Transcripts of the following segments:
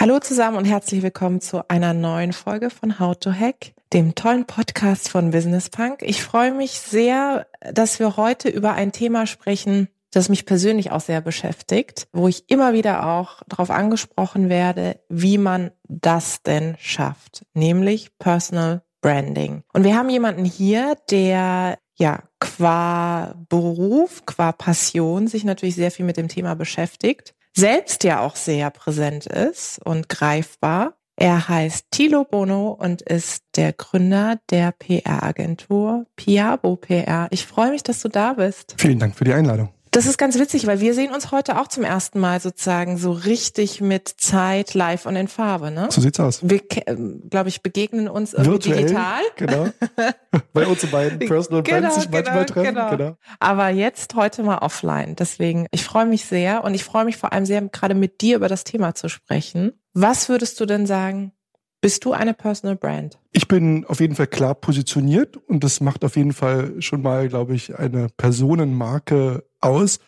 Hallo zusammen und herzlich willkommen zu einer neuen Folge von How to Hack, dem tollen Podcast von Business Punk. Ich freue mich sehr, dass wir heute über ein Thema sprechen, das mich persönlich auch sehr beschäftigt, wo ich immer wieder auch darauf angesprochen werde, wie man das denn schafft, nämlich Personal Branding. Und wir haben jemanden hier, der ja qua Beruf, qua Passion sich natürlich sehr viel mit dem Thema beschäftigt selbst ja auch sehr präsent ist und greifbar. Er heißt Thilo Bono und ist der Gründer der PR-Agentur Piabo PR. Ich freue mich, dass du da bist. Vielen Dank für die Einladung. Das ist ganz witzig, weil wir sehen uns heute auch zum ersten Mal sozusagen so richtig mit Zeit live und in Farbe, ne? So sieht's aus. Wir, ähm, glaube ich, begegnen uns Virtuell, digital. Genau. Bei uns beiden Personal genau, Brands sich manchmal genau, treffen. Genau. genau. Aber jetzt heute mal offline. Deswegen, ich freue mich sehr und ich freue mich vor allem sehr, gerade mit dir über das Thema zu sprechen. Was würdest du denn sagen, bist du eine Personal Brand? Ich bin auf jeden Fall klar positioniert und das macht auf jeden Fall schon mal, glaube ich, eine Personenmarke aus,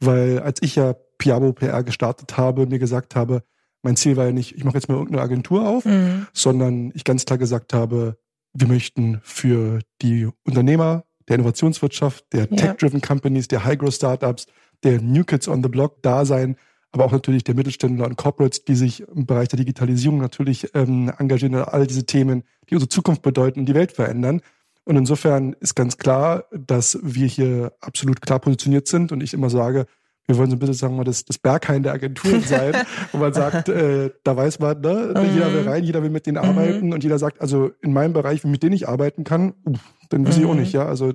weil als ich ja Piabo PR gestartet habe, mir gesagt habe, mein Ziel war ja nicht, ich mache jetzt mal irgendeine Agentur auf, mhm. sondern ich ganz klar gesagt habe, wir möchten für die Unternehmer der Innovationswirtschaft, der ja. Tech-driven Companies, der High-Growth-Startups, der New Kids on the Block da sein, aber auch natürlich der Mittelständler und Corporates, die sich im Bereich der Digitalisierung natürlich ähm, engagieren, all diese Themen, die unsere Zukunft bedeuten und die Welt verändern. Und insofern ist ganz klar, dass wir hier absolut klar positioniert sind und ich immer sage, wir wollen so ein bisschen, sagen wir, das, das Berghain der Agenturen sein, wo man sagt, äh, da weiß man, ne, mhm. jeder will rein, jeder will mit denen mhm. arbeiten und jeder sagt, also in meinem Bereich, mit denen ich arbeiten kann, uff, dann weiß mhm. ich auch mhm. nicht, ja, also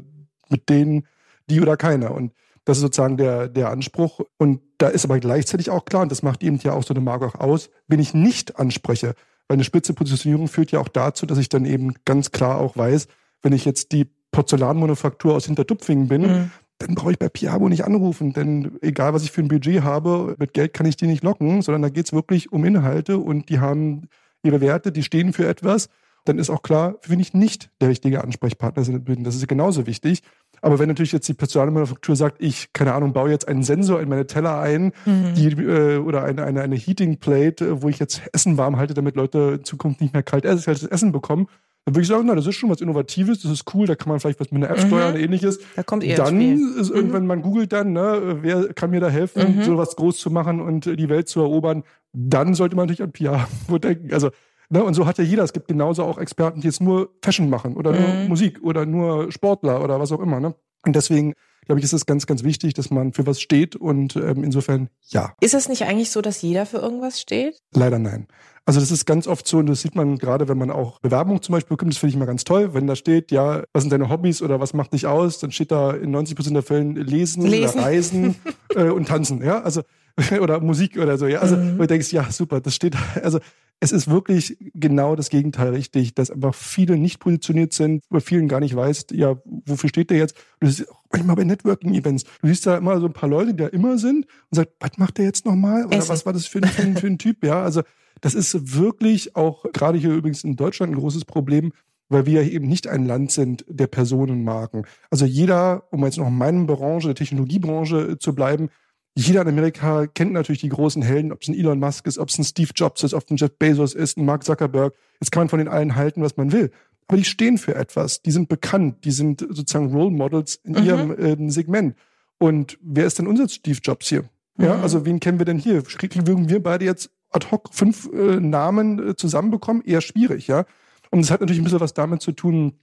mit denen, die oder keiner. Und das ist sozusagen der, der Anspruch. Und da ist aber gleichzeitig auch klar, und das macht eben ja auch so eine Marke auch aus, wenn ich nicht anspreche. Weil eine spitze Positionierung führt ja auch dazu, dass ich dann eben ganz klar auch weiß, wenn ich jetzt die Porzellanmanufaktur aus Hinterdupfingen bin, mhm. dann brauche ich bei Piabo nicht anrufen, denn egal was ich für ein Budget habe, mit Geld kann ich die nicht locken, sondern da geht es wirklich um Inhalte und die haben ihre Werte, die stehen für etwas. Dann ist auch klar, für wen ich nicht der richtige Ansprechpartner bin. Das ist genauso wichtig. Aber wenn natürlich jetzt die Personalmanufaktur sagt, ich, keine Ahnung, baue jetzt einen Sensor in meine Teller ein, mhm. die, äh, oder eine, eine, eine Heating Plate, äh, wo ich jetzt Essen warm halte, damit Leute in Zukunft nicht mehr kalt Essen bekommen, dann würde ich sagen, na, das ist schon was Innovatives, das ist cool, da kann man vielleicht was mit einer App mhm. steuern oder ähnliches. Da kommt eher Dann ist irgendwann, mhm. man googelt dann, ne, wer kann mir da helfen, mhm. sowas groß zu machen und die Welt zu erobern, dann sollte man natürlich an PR denken. Also Ne? Und so hat ja jeder. Es gibt genauso auch Experten, die jetzt nur Fashion machen oder mhm. nur Musik oder nur Sportler oder was auch immer. Ne? Und deswegen glaube ich, ist es ganz, ganz wichtig, dass man für was steht und ähm, insofern ja. Ist es nicht eigentlich so, dass jeder für irgendwas steht? Leider nein. Also das ist ganz oft so und das sieht man gerade, wenn man auch Bewerbung zum Beispiel bekommt, das finde ich immer ganz toll, wenn da steht, ja, was sind deine Hobbys oder was macht dich aus, dann steht da in 90 Prozent der Fällen Lesen, Lesen. oder Reisen äh, und Tanzen, ja, also oder Musik oder so, ja, also mhm. wo du denkst, ja, super, das steht, also es ist wirklich genau das Gegenteil richtig, dass einfach viele nicht positioniert sind, bei vielen gar nicht weißt, ja, wofür steht der jetzt? Das ist auch manchmal bei Networking-Events. Du siehst da immer so ein paar Leute, die da immer sind und sagst, was macht der jetzt nochmal? Oder was war das für ein, für, ein, für ein Typ? Ja, also das ist wirklich auch gerade hier übrigens in Deutschland ein großes Problem, weil wir eben nicht ein Land sind der Personenmarken. Also jeder, um jetzt noch in meiner Branche, der Technologiebranche zu bleiben, jeder in Amerika kennt natürlich die großen Helden, ob es ein Elon Musk ist, ob es ein Steve Jobs ist, ob es ein Jeff Bezos ist, ein Mark Zuckerberg. Jetzt kann man von den allen halten, was man will. Aber die stehen für etwas, die sind bekannt, die sind sozusagen Role Models in mhm. ihrem äh, Segment. Und wer ist denn unser Steve Jobs hier? Ja, mhm. also wen kennen wir denn hier? Würden wir beide jetzt ad hoc fünf äh, Namen äh, zusammenbekommen? Eher schwierig, ja. Und es hat natürlich ein bisschen was damit zu tun,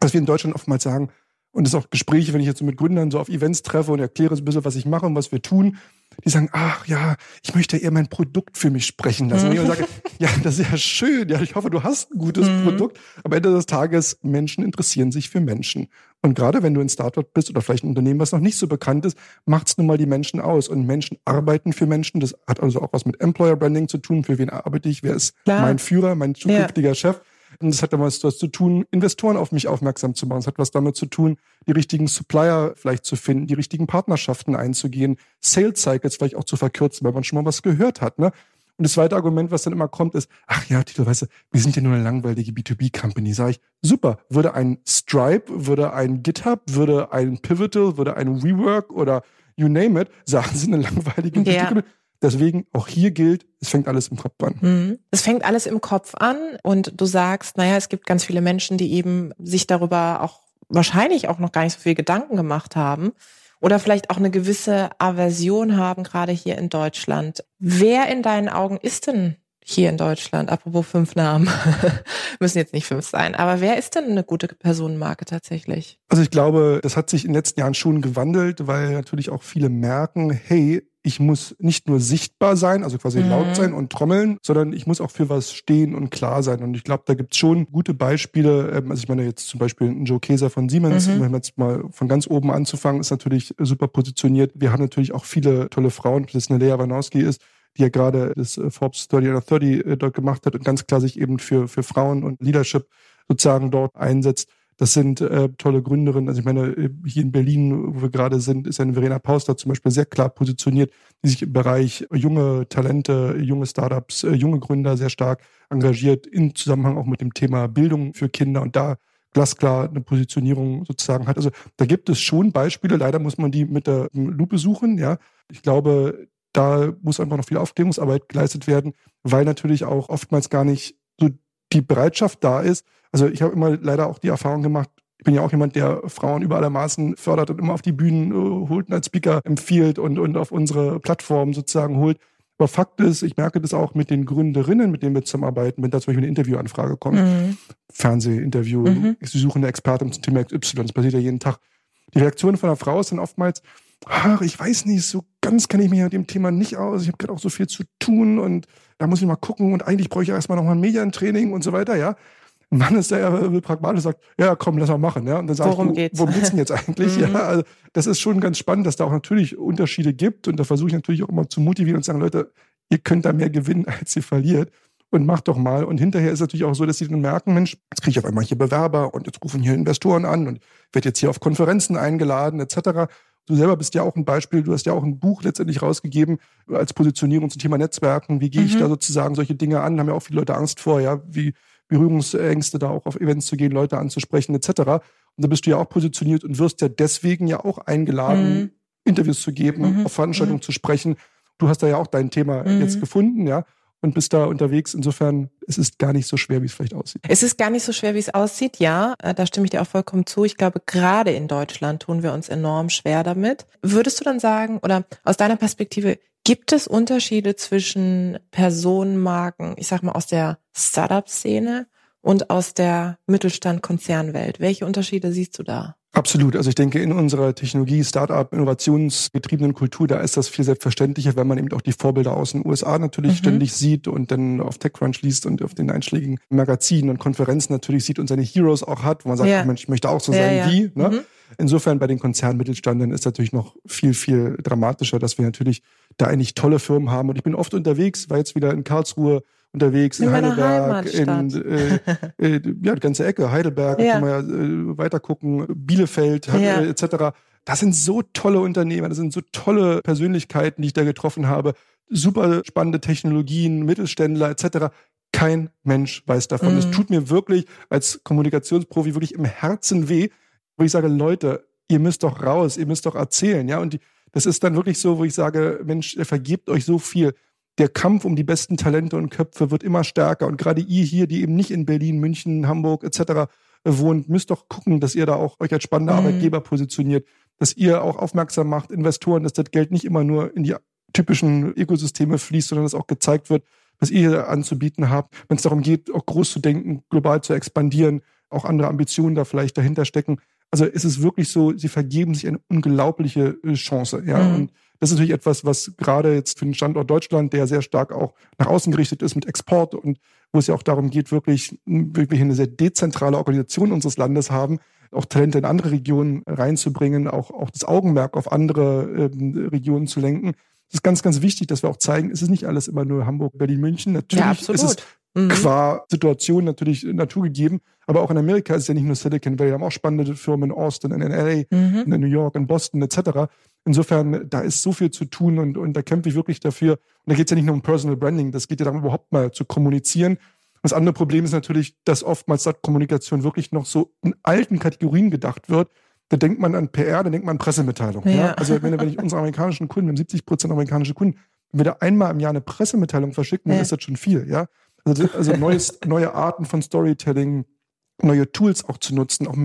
dass wir in Deutschland oftmals sagen, Und es auch Gespräche, wenn ich jetzt so mit Gründern so auf Events treffe und erkläre so ein bisschen, was ich mache und was wir tun, die sagen, ach ja, ich möchte eher mein Produkt für mich sprechen lassen. Mhm. Und ich sage, ja, das ist ja schön, ja, ich hoffe, du hast ein gutes mhm. Produkt. Aber Ende des Tages, Menschen interessieren sich für Menschen. Und gerade wenn du ein Startup bist oder vielleicht ein Unternehmen, was noch nicht so bekannt ist, macht es nun mal die Menschen aus. Und Menschen arbeiten für Menschen. Das hat also auch was mit Employer Branding zu tun. Für wen arbeite ich? Wer ist Klar. mein Führer, mein zukünftiger ja. Chef? Und es hat dann was, zu tun, Investoren auf mich aufmerksam zu machen. Es hat was damit zu tun, die richtigen Supplier vielleicht zu finden, die richtigen Partnerschaften einzugehen, Sales Cycles vielleicht auch zu verkürzen, weil man schon mal was gehört hat. Ne? Und das zweite Argument, was dann immer kommt, ist, ach ja, Tito, weißt du, wir sind ja nur eine langweilige B2B-Company. Sag ich, super, würde ein Stripe, würde ein GitHub, würde ein Pivotal, würde ein WeWork oder you name it, sagen sie eine langweilige ja. B2B-Company. Deswegen auch hier gilt, es fängt alles im Kopf an. Mhm. Es fängt alles im Kopf an und du sagst, naja, es gibt ganz viele Menschen, die eben sich darüber auch wahrscheinlich auch noch gar nicht so viel Gedanken gemacht haben oder vielleicht auch eine gewisse Aversion haben, gerade hier in Deutschland. Wer in deinen Augen ist denn hier in Deutschland, apropos fünf Namen, müssen jetzt nicht fünf sein, aber wer ist denn eine gute Personenmarke tatsächlich? Also ich glaube, das hat sich in den letzten Jahren schon gewandelt, weil natürlich auch viele merken, hey, ich muss nicht nur sichtbar sein, also quasi mhm. laut sein und trommeln, sondern ich muss auch für was stehen und klar sein. Und ich glaube, da gibt's schon gute Beispiele. Ähm, also ich meine jetzt zum Beispiel ein Joe Keser von Siemens, mhm. um jetzt mal von ganz oben anzufangen, ist natürlich super positioniert. Wir haben natürlich auch viele tolle Frauen, ob das eine Lea Wanowski ist, die ja gerade das äh, Forbes 30 under 30 äh, dort gemacht hat und ganz klar sich eben für, für Frauen und Leadership sozusagen dort einsetzt. Das sind äh, tolle Gründerinnen. Also ich meine, äh, hier in Berlin, wo wir gerade sind, ist eine Verena Pauster zum Beispiel sehr klar positioniert, die sich im Bereich junge Talente, junge Startups, äh, junge Gründer sehr stark engagiert, im Zusammenhang auch mit dem Thema Bildung für Kinder und da glasklar eine Positionierung sozusagen hat. Also da gibt es schon Beispiele. Leider muss man die mit der Lupe suchen. Ja, ich glaube, da muss einfach noch viel Aufklärungsarbeit geleistet werden, weil natürlich auch oftmals gar nicht die Bereitschaft da ist, also ich habe immer leider auch die Erfahrung gemacht, ich bin ja auch jemand, der Frauen über alle Maßen fördert und immer auf die Bühnen äh, holt und als Speaker empfiehlt und, und auf unsere Plattform sozusagen holt. Aber Fakt ist, ich merke das auch mit den Gründerinnen, mit denen wir zusammenarbeiten, wenn da zum Beispiel eine Interviewanfrage kommt, mhm. Fernsehinterview, mhm. sie suchen eine Expertin zum Thema XY, das passiert ja jeden Tag. Die Reaktionen von einer Frau sind oftmals, ach, ich weiß nicht, so ganz kenne ich mich mit dem Thema nicht aus, ich habe gerade auch so viel zu tun und da muss ich mal gucken und eigentlich brauche ich ja erstmal nochmal ein Medientraining und so weiter, ja. Ein Mann ist der pragmatisch sagt, ja, komm, lass mal machen. Ja? Und dann sage ich, worum geht's? worum geht's denn jetzt eigentlich? mhm. ja, also das ist schon ganz spannend, dass da auch natürlich Unterschiede gibt. Und da versuche ich natürlich auch immer zu motivieren und zu sagen, Leute, ihr könnt da mehr gewinnen, als ihr verliert. Und macht doch mal. Und hinterher ist es natürlich auch so, dass sie dann merken, Mensch, jetzt kriege ich auf einmal hier Bewerber und jetzt rufen hier Investoren an und werde jetzt hier auf Konferenzen eingeladen, etc. Du selber bist ja auch ein Beispiel, du hast ja auch ein Buch letztendlich rausgegeben als Positionierung zum Thema Netzwerken. Wie gehe ich mhm. da sozusagen solche Dinge an? Haben ja auch viele Leute Angst vor, ja. Wie, Berührungsängste, da auch auf Events zu gehen, Leute anzusprechen, etc. Und da bist du ja auch positioniert und wirst ja deswegen ja auch eingeladen, mhm. Interviews zu geben, mhm. auf Veranstaltungen mhm. zu sprechen. Du hast da ja auch dein Thema mhm. jetzt gefunden, ja, und bist da unterwegs. Insofern, es ist gar nicht so schwer, wie es vielleicht aussieht. Es ist gar nicht so schwer, wie es aussieht, ja. Äh, da stimme ich dir auch vollkommen zu. Ich glaube, gerade in Deutschland tun wir uns enorm schwer damit. Würdest du dann sagen, oder aus deiner Perspektive, Gibt es Unterschiede zwischen Personenmarken, ich sag mal aus der Startup-Szene und aus der Mittelstand-Konzernwelt? Welche Unterschiede siehst du da? Absolut. Also ich denke, in unserer Technologie, Startup, innovationsgetriebenen Kultur, da ist das viel selbstverständlicher, wenn man eben auch die Vorbilder aus den USA natürlich mhm. ständig sieht und dann auf TechCrunch liest und auf den einschlägigen Magazinen und Konferenzen natürlich sieht und seine Heroes auch hat, wo man sagt, ja. Mensch, ich möchte auch so ja, sein ja. wie. Ne? Mhm. Insofern bei den Konzernmittelständen ist natürlich noch viel, viel dramatischer, dass wir natürlich da eigentlich tolle Firmen haben. Und ich bin oft unterwegs, war jetzt wieder in Karlsruhe unterwegs, in, in Heidelberg, in äh, äh, ja, die ganze Ecke, Heidelberg, ja. kann man ja äh, weiter gucken, Bielefeld ja. äh, etc. Das sind so tolle Unternehmer, das sind so tolle Persönlichkeiten, die ich da getroffen habe. Super spannende Technologien, Mittelständler etc. Kein Mensch weiß davon. Es mhm. tut mir wirklich als Kommunikationsprofi wirklich im Herzen weh, wo ich sage, Leute, ihr müsst doch raus, ihr müsst doch erzählen, ja. Und die, das ist dann wirklich so, wo ich sage, Mensch, vergebt euch so viel. Der Kampf um die besten Talente und Köpfe wird immer stärker. Und gerade ihr hier, die eben nicht in Berlin, München, Hamburg etc. wohnt, müsst doch gucken, dass ihr da auch euch als spannender mhm. Arbeitgeber positioniert, dass ihr auch aufmerksam macht, Investoren, dass das Geld nicht immer nur in die typischen Ökosysteme fließt, sondern dass auch gezeigt wird, was ihr anzubieten habt, wenn es darum geht, auch groß zu denken, global zu expandieren, auch andere Ambitionen da vielleicht dahinter stecken. Also es ist wirklich so, sie vergeben sich eine unglaubliche äh, Chance. Ja, mhm. und das ist natürlich etwas, was gerade jetzt für den Standort Deutschland, der sehr stark auch nach außen gerichtet ist mit Export und wo es ja auch darum geht, wirklich, wirklich eine sehr dezentrale Organisation unseres Landes haben, auch Talente in andere Regionen reinzubringen, auch, auch das Augenmerk auf andere ähm, Regionen zu lenken. Es ist ganz, ganz wichtig, dass wir auch zeigen, es ist nicht alles immer nur Hamburg, Berlin, München. Natürlich ja, ist es mhm. qua Situation natürlich naturgegeben. Aber auch in Amerika ist es ja nicht nur Silicon Valley. Wir haben auch spannende Firmen in Austin, in LA, mhm. in New York, in Boston etc. Insofern, da ist so viel zu tun und, und da kämpfe ich wirklich dafür. Und da geht es ja nicht nur um Personal Branding, das geht ja darum, überhaupt mal zu kommunizieren. Das andere Problem ist natürlich, dass oftmals Kommunikation wirklich noch so in alten Kategorien gedacht wird. Da denkt man an PR, da denkt man an Pressemitteilung. Ja. ja. Also wenn, wenn ich unsere amerikanischen Kunden, wir haben 70 Prozent amerikanische Kunden, wenn wir da einmal im Jahr eine Pressemitteilung verschicken, dann ja. ist das schon viel. Ja, also, also neues, neue Arten von Storytelling, neue Tools auch zu nutzen, auch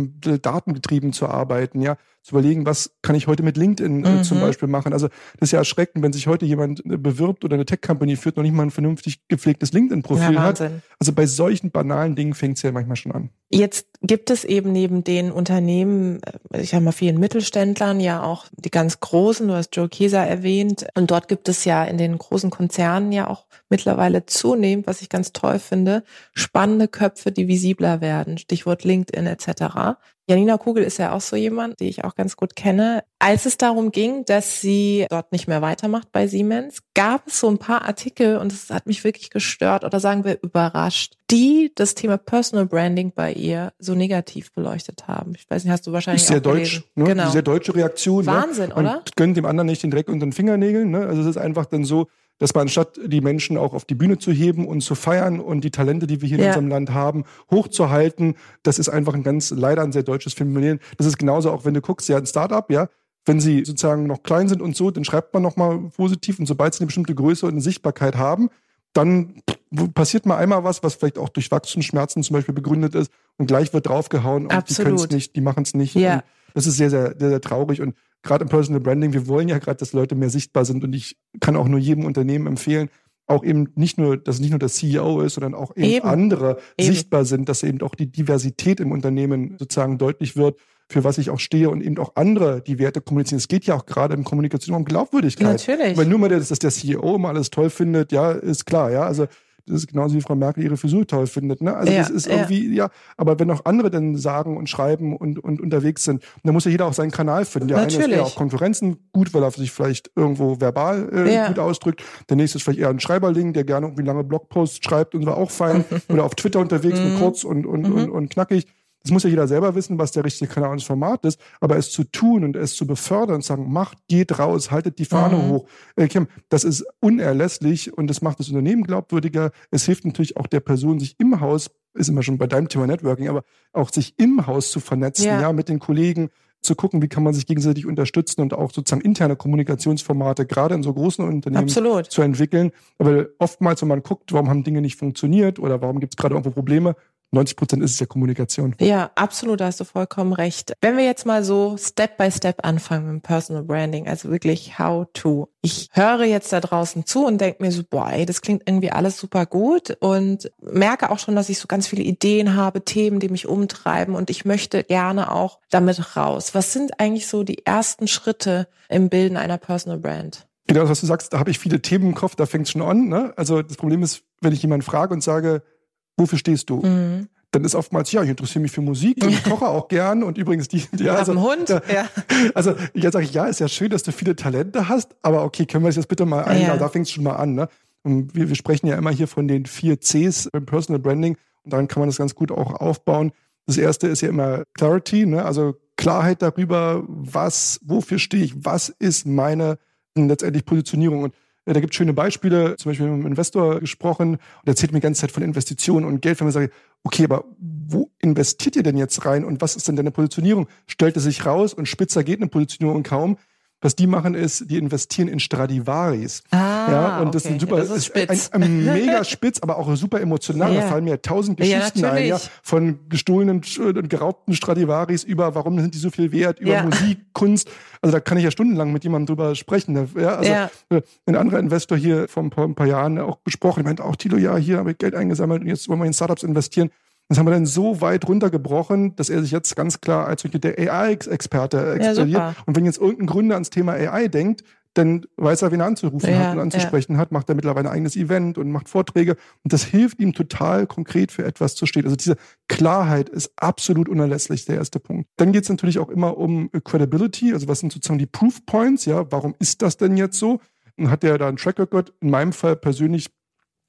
datengetrieben zu arbeiten, ja, zu überlegen, was kann ich heute mit LinkedIn äh, mhm. zum Beispiel machen. Also das ist ja erschreckend, wenn sich heute jemand äh, bewirbt oder eine Tech-Company führt, noch nicht mal ein vernünftig gepflegtes LinkedIn-Profil ja, hat. Also bei solchen banalen Dingen fängt es ja manchmal schon an. Jetzt gibt es eben neben den Unternehmen, äh, ich habe mal vielen Mittelständlern ja auch die ganz großen, du hast Joe Keser erwähnt, und dort gibt es ja in den großen Konzernen ja auch mittlerweile zunehmend, was ich ganz toll finde, spannende Köpfe, die visibler werden, Stichwort LinkedIn etc. Janina Kugel ist ja auch so jemand, die ich auch ganz gut kenne. Als es darum ging, dass sie dort nicht mehr weitermacht bei Siemens, gab es so ein paar Artikel und es hat mich wirklich gestört oder sagen wir überrascht, die das Thema Personal Branding bei ihr so negativ beleuchtet haben. Ich weiß nicht, hast du wahrscheinlich ist sehr auch deutsch, ne? genau. sehr deutsche Reaktion. Ne? Wahnsinn, ne? oder? Gönnt dem anderen nicht den Dreck unter den Fingernägeln. Ne? Also es ist einfach dann so, dass man anstatt die Menschen auch auf die Bühne zu heben und zu feiern und die Talente, die wir hier ja. in unserem Land haben, hochzuhalten, das ist einfach ein ganz, leider ein sehr deutsches Phänomen. Das ist genauso auch, wenn du guckst, ja, ein Startup, ja, wenn sie sozusagen noch klein sind und so, dann schreibt man nochmal positiv und sobald sie eine bestimmte Größe und eine Sichtbarkeit haben, dann passiert mal einmal was, was vielleicht auch durch Wachstumsschmerzen zum Beispiel begründet ist und gleich wird draufgehauen und Absolut. die können es nicht, die machen es nicht. Ja. das ist sehr, sehr, sehr, sehr traurig und gerade im Personal Branding, wir wollen ja gerade, dass Leute mehr sichtbar sind und ich kann auch nur jedem Unternehmen empfehlen, auch eben nicht nur, dass nicht nur der CEO ist, sondern auch eben, eben. andere eben. sichtbar sind, dass eben auch die Diversität im Unternehmen sozusagen deutlich wird, für was ich auch stehe und eben auch andere die Werte kommunizieren. Es geht ja auch gerade in Kommunikation um Glaubwürdigkeit. Natürlich. Weil nur mal, dass der CEO immer alles toll findet, ja, ist klar, ja. Also das ist genauso wie Frau Merkel ihre Frisur toll findet. Ne? Also ja, das ist irgendwie, ja. ja, aber wenn auch andere dann sagen und schreiben und, und unterwegs sind, dann muss ja jeder auch seinen Kanal finden. Der Natürlich. eine ist eher auf Konferenzen gut, weil er sich vielleicht irgendwo verbal äh, ja. gut ausdrückt. Der nächste ist vielleicht eher ein Schreiberling, der gerne irgendwie lange Blogposts schreibt und war auch fein. Oder auf Twitter unterwegs und mhm. kurz und, und, mhm. und, und knackig. Das muss ja jeder selber wissen, was der richtige Kanal und das Format ist. Aber es zu tun und es zu befördern und sagen, macht, geht raus, haltet die Fahne mhm. hoch. Äh, Kim, das ist unerlässlich und das macht das Unternehmen glaubwürdiger. Es hilft natürlich auch der Person, sich im Haus, ist immer schon bei deinem Thema Networking, aber auch sich im Haus zu vernetzen, ja, ja mit den Kollegen, zu gucken, wie kann man sich gegenseitig unterstützen und auch sozusagen interne Kommunikationsformate gerade in so großen Unternehmen Absolut. zu entwickeln. Aber oftmals, wenn man guckt, warum haben Dinge nicht funktioniert oder warum gibt es gerade irgendwo Probleme, 90 Prozent ist es ja Kommunikation. Ja, absolut, da hast du vollkommen recht. Wenn wir jetzt mal so Step by Step anfangen mit Personal Branding, also wirklich how to. Ich höre jetzt da draußen zu und denke mir so, boah, ey, das klingt irgendwie alles super gut und merke auch schon, dass ich so ganz viele Ideen habe, Themen, die mich umtreiben und ich möchte gerne auch damit raus. Was sind eigentlich so die ersten Schritte im Bilden einer Personal Brand? Genau, was du sagst, da habe ich viele Themen im Kopf, da fängt es schon an. Ne? Also das Problem ist, wenn ich jemanden frage und sage, wofür stehst du? Mhm. Dann ist oftmals, ja, ich interessiere mich für Musik und ich koche auch gern und übrigens die, die ja, also, Hund. Ja, ja. Also jetzt sage ich, ja, ist ja schön, dass du viele Talente hast, aber okay, können wir das jetzt bitte mal ein, ja. da fängt es schon mal an. Ne? Und wir, wir sprechen ja immer hier von den vier Cs im Personal Branding und daran kann man das ganz gut auch aufbauen. Das erste ist ja immer Clarity, ne? also Klarheit darüber, was, wofür stehe ich, was ist meine letztendlich Positionierung. Und da gibt es schöne Beispiele, zum Beispiel mit einem Investor gesprochen und erzählt mir die ganze Zeit von Investitionen und Geld, wenn man sagt, okay, aber wo investiert ihr denn jetzt rein und was ist denn deine Positionierung? Stellt er sich raus und spitzer geht eine Positionierung kaum. Was die machen ist, die investieren in Stradivaris. Ah, ja, und das okay. ist super, das ist spitz. Ein, ein, mega spitz, aber auch super emotional. Ja. Da fallen mir tausend Geschichten ja, ein, ja, von gestohlenen und geraubten Stradivaris über, warum sind die so viel wert, über. Musik, Kunst. Also da kann ich ja stundenlang mit jemandem drüber sprechen. Ja, also. Äh, ein anderer Investor hier vor ein paar, ein paar Jahren auch gesprochen, meinte auch, Tilo, ja, hier habe ich Geld eingesammelt und jetzt wollen wir in Startups investieren. Das haben wir dann so weit runtergebrochen, dass er sich jetzt ganz klar als der AI-Experte explodiert. Ja, und wenn jetzt irgendein Gründer ans Thema AI denkt, dann weiß er, wen er anzurufen ja, hat und anzusprechen ja. hat, macht er mittlerweile ein eigenes Event und macht Vorträge. Und das hilft ihm total konkret für etwas zu stehen. Also diese Klarheit ist absolut unerlässlich, der erste Punkt. Dann geht es natürlich auch immer um Credibility, also was sind sozusagen die Proof Points, ja, warum ist das denn jetzt so? Und hat der da einen Track Record? In meinem Fall persönlich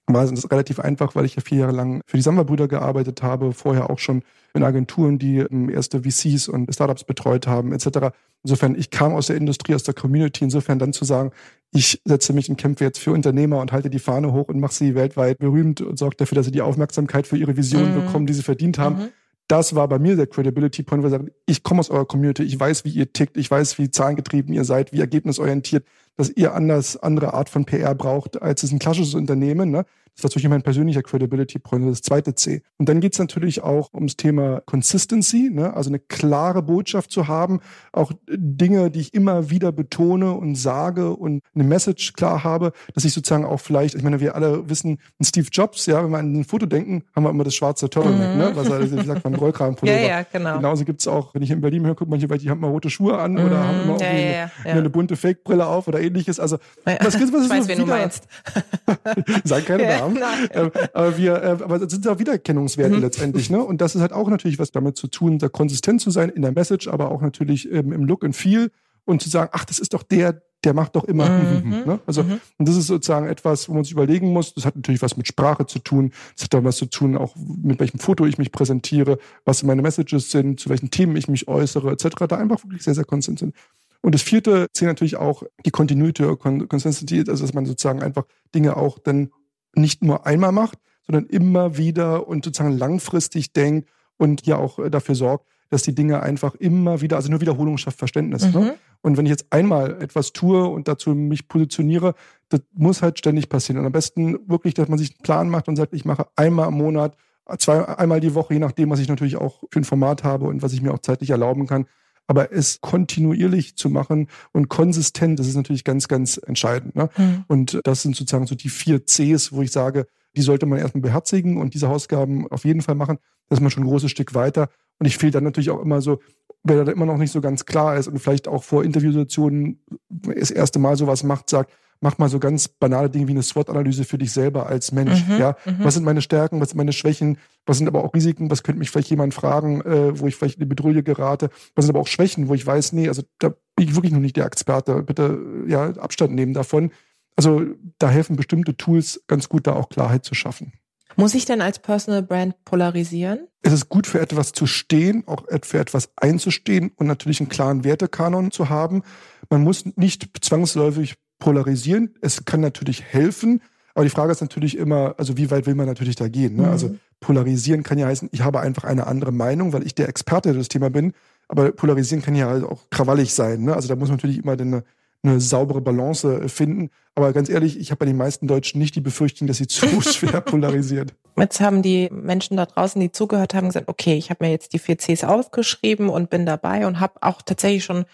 war es relativ einfach, weil ich ja vier Jahre lang für die Samba-Brüder gearbeitet habe, vorher auch schon in Agenturen, die ähm, erste VCs und Startups betreut haben, etc. Insofern, ich kam aus der Industrie, aus der Community. Insofern dann zu sagen, ich setze mich und kämpfe jetzt für Unternehmer und halte die Fahne hoch und mache sie weltweit berühmt und sorge dafür, dass sie die Aufmerksamkeit für ihre Vision mhm. bekommen, die sie verdient haben. Mhm. Das war bei mir der Credibility Point, wo ich sage, ich komme aus eurer Community, ich weiß, wie ihr tickt, ich weiß, wie zahlengetrieben ihr seid, wie ergebnisorientiert, dass ihr anders andere Art von PR braucht, als es ein klassisches Unternehmen. Ne? Das war natürlich mein persönlicher Credibility Point, das zweite C. Und dann geht es natürlich auch ums Thema Consistency, ne? also eine klare Botschaft zu haben, auch Dinge, die ich immer wieder betone und sage und eine Message klar habe, dass ich sozusagen auch vielleicht, ich meine, wir alle wissen, Steve Jobs, ja, wenn wir an ein Foto denken, haben wir immer das schwarze Turtleneck, mhm. ne? was er, wie sagt man, Rollkragenpullover. ja, ja, genau. Genauso gibt's auch, wenn ich in Berlin höre, guck manche, weil die haben mal rote Schuhe an mhm. oder haben immer ja, ja, ja. Eine, eine, bunte Fake-Brille auf oder ähnliches. Also, was, was, was ich weiß, wen du meinst. Sag keine Namen. Ähm, aber wir, äh, aber das sind auch Wiedererkennungswerte mhm. letztendlich, ne? Und das ist halt auch natürlich was damit zu tun, da konsistent zu sein in der Message, aber auch natürlich ähm, im Look and Feel und zu sagen, ach, das ist doch der, der macht doch immer. Mhm. ne? Also, mhm. und das ist sozusagen etwas, wo man sich überlegen muss. Das hat natürlich was mit Sprache zu tun. Das hat auch was zu tun, auch mit welchem Foto ich mich präsentiere, was meine Messages sind, zu welchen Themen ich mich äußere, etc. Da einfach wirklich sehr, sehr konsistent sind. Und das vierte zählt natürlich auch die Continuity, Consistency, also dass man sozusagen einfach Dinge auch dann nicht nur einmal macht, sondern immer wieder und sozusagen langfristig denkt und ja auch äh, dafür sorgt, dass die Dinge einfach immer wieder, also nur Wiederholung schafft Verständnis. Ne? Mhm. Ne? Und wenn ich jetzt einmal etwas tue und dazu mich positioniere, das muss halt ständig passieren. Und am besten wirklich, dass man sich einen Plan macht und sagt, ich mache einmal im Monat, zwei, einmal die Woche, je nachdem, was ich natürlich auch für ein Format habe und was ich mir auch zeitlich erlauben kann. Aber es kontinuierlich zu machen und konsistent, das ist natürlich ganz, ganz entscheidend. Ne? Mhm. Und das sind sozusagen so die vier Cs, wo ich sage, die sollte man erstmal beherzigen und diese Hausaufgaben auf jeden Fall machen. Da ist man schon ein großes Stück weiter. Und ich fehle dann natürlich auch immer so, wer da immer noch nicht so ganz klar ist und vielleicht auch vor Interviewsituationen das erste Mal sowas macht, sagt, mach mal so ganz banale Dinge wie eine SWOT-Analyse für dich selber als Mensch. Mhm, ja, mhm. was sind meine Stärken, was sind meine Schwächen, was sind aber auch Risiken, was könnte mich vielleicht jemand fragen, äh, wo ich vielleicht in die Bedrohung gerate, was sind aber auch Schwächen, wo ich weiß, nee, also da bin ich wirklich noch nicht der Experte. Bitte ja Abstand nehmen davon. Also da helfen bestimmte Tools ganz gut, da auch Klarheit zu schaffen. Muss ich denn als Personal Brand polarisieren? Es ist gut für etwas zu stehen, auch für etwas einzustehen und natürlich einen klaren Wertekanon zu haben. Man muss nicht zwangsläufig polarisieren. Es kann natürlich helfen, aber die Frage ist natürlich immer, also wie weit will man natürlich da gehen? Ne? Also mhm. Also polarisieren kann ja heißen, ich habe einfach eine andere Meinung, weil ich der Experte des Thema bin. Aber polarisieren kann ja halt auch krawallig sein. Ne? Also da muss man natürlich immer eine, eine saubere Balance finden. Aber ganz ehrlich, ich habe bei den meisten Deutschen nicht die Befürchtung, dass sie zu schwer polarisieren. Jetzt haben die Menschen da draußen, die zugehört haben, gesagt, okay, ich habe mir jetzt die vier Cs aufgeschrieben und bin dabei und habe auch tatsächlich schon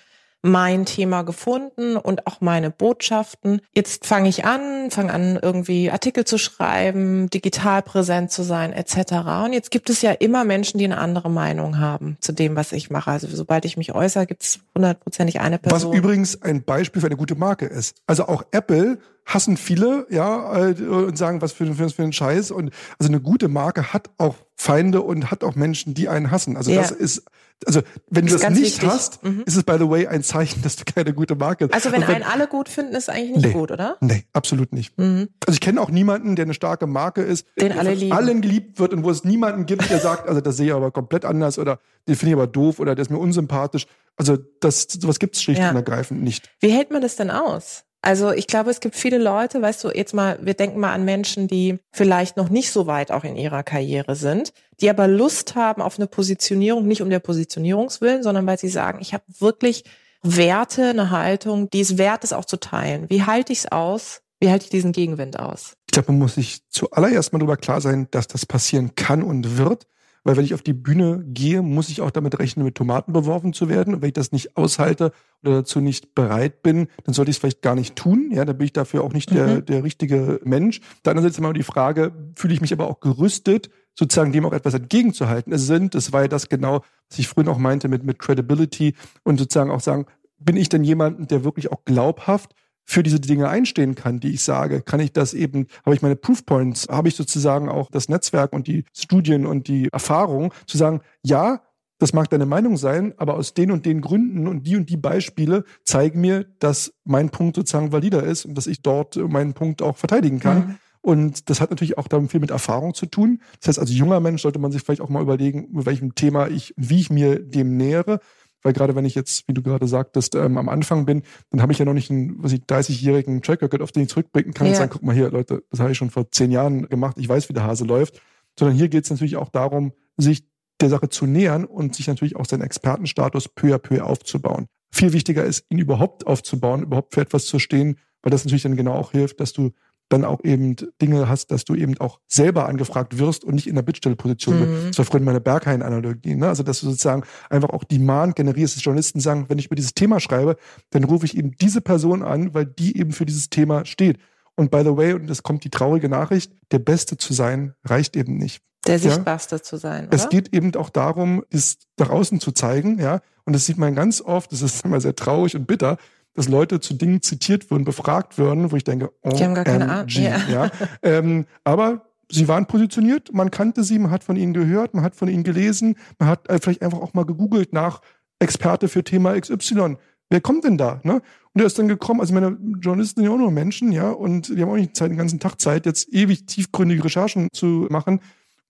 mein Thema gefunden und auch meine Botschaften. Jetzt fange ich an, fange an, irgendwie Artikel zu schreiben, digital präsent zu sein, etc. Und jetzt gibt es ja immer Menschen, die eine andere Meinung haben zu dem, was ich mache. Also sobald ich mich äußere, gibt es hundertprozentig eine Person. Was übrigens ein Beispiel für eine gute Marke ist. Also auch Apple hassen viele, ja, äh, und sagen, was für, für, für ein Scheiß. Und also eine gute Marke hat auch Feinde und hat auch Menschen, die einen hassen. Also ja. das ist also wenn du das nicht wichtig. hast, mhm. ist es by the way ein Zeichen, dass du keine gute Marke hast. Also wenn, wenn einen alle gut finden, ist eigentlich nicht nee, gut, oder? Nee, absolut nicht. Mhm. Also ich kenne auch niemanden, der eine starke Marke ist, den alle lieben. allen geliebt wird und wo es niemanden gibt, der sagt, also das sehe ich aber komplett anders oder den finde ich aber doof oder der ist mir unsympathisch. Also das sowas gibt es schlicht ja. und ergreifend nicht. Wie hält man das denn aus? Also ich glaube, es gibt viele Leute, weißt du, jetzt mal, wir denken mal an Menschen, die vielleicht noch nicht so weit auch in ihrer Karriere sind, die aber Lust haben auf eine Positionierung, nicht um der Positionierungswillen, sondern weil sie sagen, ich habe wirklich Werte, eine Haltung, die es wert ist auch zu teilen. Wie halte ich es aus? Wie halte ich diesen Gegenwind aus? Ich glaube, man muss sich zuallererst mal darüber klar sein, dass das passieren kann und wird. Weil wenn ich auf die Bühne gehe, muss ich auch damit rechnen, mit Tomaten beworfen zu werden. Und wenn ich das nicht aushalte oder dazu nicht bereit bin, dann sollte ich es vielleicht gar nicht tun. Ja, da bin ich dafür auch nicht mhm. der, der richtige Mensch. Dann ist jetzt immer die Frage, fühle ich mich aber auch gerüstet, sozusagen dem auch etwas entgegenzuhalten. Es sind, das war ja das genau, was ich früher auch meinte mit, mit Credibility und sozusagen auch sagen, bin ich denn jemand, der wirklich auch glaubhaft für diese Dinge einstehen kann, die ich sage? Kann ich das eben, habe ich meine Proof Points, habe ich sozusagen auch das Netzwerk und die Studien und die Erfahrung zu sagen, ja, das mag deine Meinung sein, aber aus den und den Gründen und die und die Beispiele zeigen mir, dass mein Punkt sozusagen valider ist und dass ich dort meinen Punkt auch verteidigen kann. Mhm. Und das hat natürlich auch damit viel mit Erfahrung zu tun. Das heißt, als junger Mensch sollte man sich vielleicht auch mal überlegen, mit welchem Thema ich, wie ich mir dem nähere. Weil gerade wenn ich jetzt, wie du gerade sagtest, ähm, am Anfang bin, dann habe ich ja noch nicht einen, was ich, 30-jährigen Track Record, auf den ich zurückblicken kann ja. und sagen, guck mal hier, Leute, das habe ich schon vor zehn Jahren gemacht, ich weiß, wie der Hase läuft. Sondern hier geht es natürlich auch darum, sich der Sache zu nähern und sich natürlich auch seinen Expertenstatus peu à peu aufzubauen. Viel wichtiger ist, ihn überhaupt aufzubauen, überhaupt für etwas zu stehen, weil das natürlich dann genau auch hilft, dass du dann auch eben Dinge hast, dass du eben auch selber angefragt wirst und nicht in der Bittstellposition bist. Mhm. Das war früher meine Berghain-Analogie. Ne? Also, dass du sozusagen einfach auch Demand generierst, dass Journalisten sagen, wenn ich über dieses Thema schreibe, dann rufe ich eben diese Person an, weil die eben für dieses Thema steht. Und by the way, und das kommt die traurige Nachricht, der Beste zu sein reicht eben nicht. Der sichtbarste ja? zu sein. Oder? Es geht eben auch darum, es nach außen zu zeigen, ja. Und das sieht man ganz oft, das ist immer sehr traurig und bitter, dass Leute zu Dingen zitiert würden, befragt würden, wo ich denke, oh, die haben gar keine Ahnung. Ja. ja. Ähm, aber sie waren positioniert, man kannte sie, man hat von ihnen gehört, man hat von ihnen gelesen, man hat äh, vielleicht einfach auch mal gegoogelt nach Experte für Thema XY. Wer kommt denn da? Ne? Und er ist dann gekommen, also meine Journalisten sind ja auch nur Menschen, ja, und die haben auch nicht Zeit, den ganzen Tag Zeit, jetzt ewig tiefgründige Recherchen zu machen.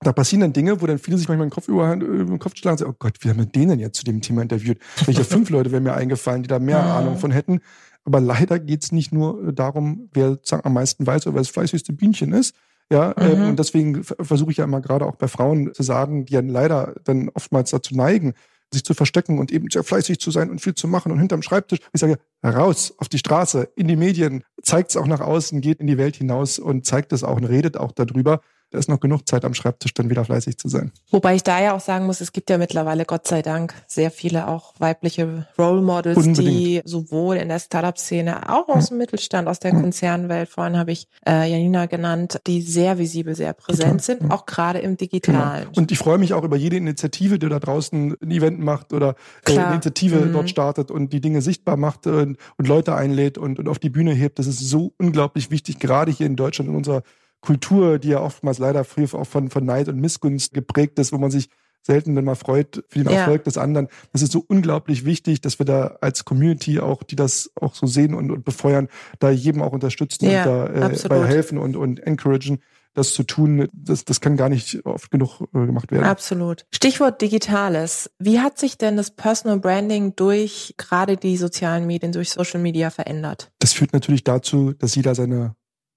Da passieren dann Dinge, wo dann viele sich manchmal den Kopf über, über den Kopf schlagen und sagen, oh Gott, wie haben wir den denn jetzt zu dem Thema interviewt? Welche fünf Leute wären mir eingefallen, die da mehr ja. Ahnung von hätten. Aber leider geht's nicht nur darum, wer sozusagen am meisten weiß oder wer das fleißigste Bienchen ist. Ja, ähm, mhm. und deswegen versuche ich ja immer gerade auch bei Frauen zu sagen, die ja leider dann oftmals dazu neigen, sich zu verstecken und eben sehr fleißig zu sein und viel zu machen und hinterm Schreibtisch. Ich sage, raus auf die Straße, in die Medien, zeigt es auch nach außen, geht in die Welt hinaus und zeigt es auch und redet auch darüber da ist noch genug Zeit am Schreibtisch, dann wieder fleißig zu sein. Wobei ich da ja auch sagen muss, es gibt ja mittlerweile, Gott sei Dank, sehr viele auch weibliche Role Models, Unbedingt. die sowohl in der Startup-Szene, auch aus dem Mittelstand, aus der Konzernwelt, vorhin habe ich äh, Janina genannt, die sehr visibel, sehr präsent Total. sind, ja. auch gerade im Digitalen. Genau. Und ich freue mich auch über jede Initiative, die da draußen ein Event macht oder äh, eine Initiative mhm. dort startet und die Dinge sichtbar macht und, und Leute einlädt und, und auf die Bühne hebt. Das ist so unglaublich wichtig, gerade hier in Deutschland, in unserer Kultur, die ja oftmals leider früher auch von, von Neid und Missgunst geprägt ist, wo man sich selten dann mal freut für den Erfolg ja. des anderen. Das ist so unglaublich wichtig, dass wir da als Community auch, die das auch so sehen und, und befeuern, da jedem auch unterstützen ja, und da äh, bei helfen und, und encouragen das zu tun, das, das kann gar nicht oft genug äh, gemacht werden. Absolut. Stichwort Digitales. Wie hat sich denn das Personal Branding durch gerade die sozialen Medien, durch Social Media verändert? Das führt natürlich dazu, dass jeder seine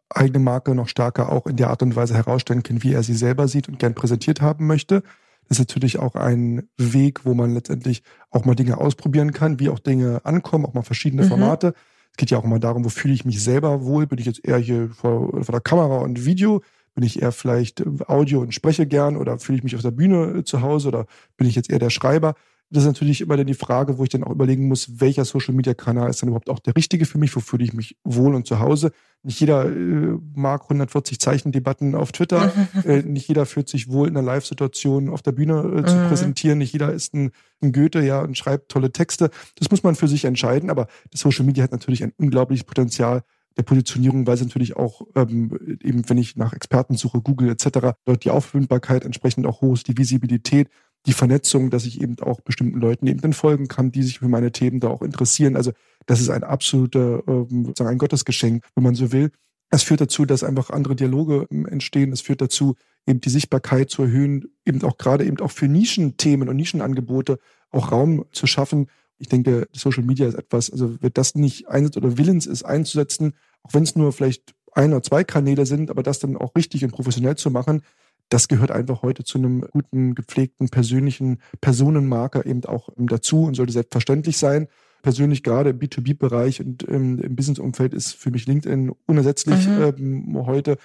eigene Marke noch stärker auch in der Art und Weise herausstellen kann, wie er sie selber sieht und gern präsentiert haben möchte. Das ist natürlich auch ein Weg, wo man letztendlich auch mal Dinge ausprobieren kann, wie auch Dinge ankommen, auch mal verschiedene mhm. Formate. Es geht ja auch immer darum, wo fühle ich mich selber wohl? Bin ich jetzt eher hier vor, vor der Kamera und Video? Bin ich eher vielleicht Audio und spreche gern oder fühle ich mich auf der Bühne zu Hause oder bin ich jetzt eher der Schreiber? Das ist natürlich immer dann die Frage, wo ich dann auch überlegen muss, welcher Social Media Kanal ist dann überhaupt auch der richtige für mich, wo fühle ich mich wohl und zu Hause. Nicht jeder äh, mag 140 Zeichendebatten auf Twitter, äh, nicht jeder fühlt sich wohl in einer Live-Situation auf der Bühne äh, zu mhm. präsentieren, nicht jeder ist ein, ein, Goethe, ja, und schreibt tolle Texte. Das muss man für sich entscheiden, aber das Social Media hat natürlich ein unglaubliches Potenzial, der Positionierung, weil es natürlich auch ähm, eben, wenn ich nach Experten suche, Google etc., dort die Auffindbarkeit entsprechend auch hoch ist, die Visibilität die Vernetzung, dass ich eben auch bestimmten Leuten eben dann folgen kann, die sich für meine Themen da auch interessieren. Also das ist ein absoluter, ähm, sozusagen ein Gottesgeschenk, wenn man so will. Es führt dazu, dass einfach andere Dialoge ähm, entstehen. Es führt dazu, eben die Sichtbarkeit zu erhöhen, eben auch gerade eben auch für Nischenthemen und Nischenangebote auch Raum zu schaffen. Ich denke, Social Media ist etwas, also wer das nicht einsetzt oder willens ist einzusetzen, auch wenn es nur vielleicht ein oder zwei Kanäle sind, aber das dann auch richtig und professionell zu machen, das gehört einfach heute zu einem guten, gepflegten, persönlichen Personenmarker eben auch dazu und sollte selbstverständlich sein. Persönlich gerade im B2B-Bereich und im, im Business-Umfeld ist für mich LinkedIn unersetzlich mhm. ähm, heute.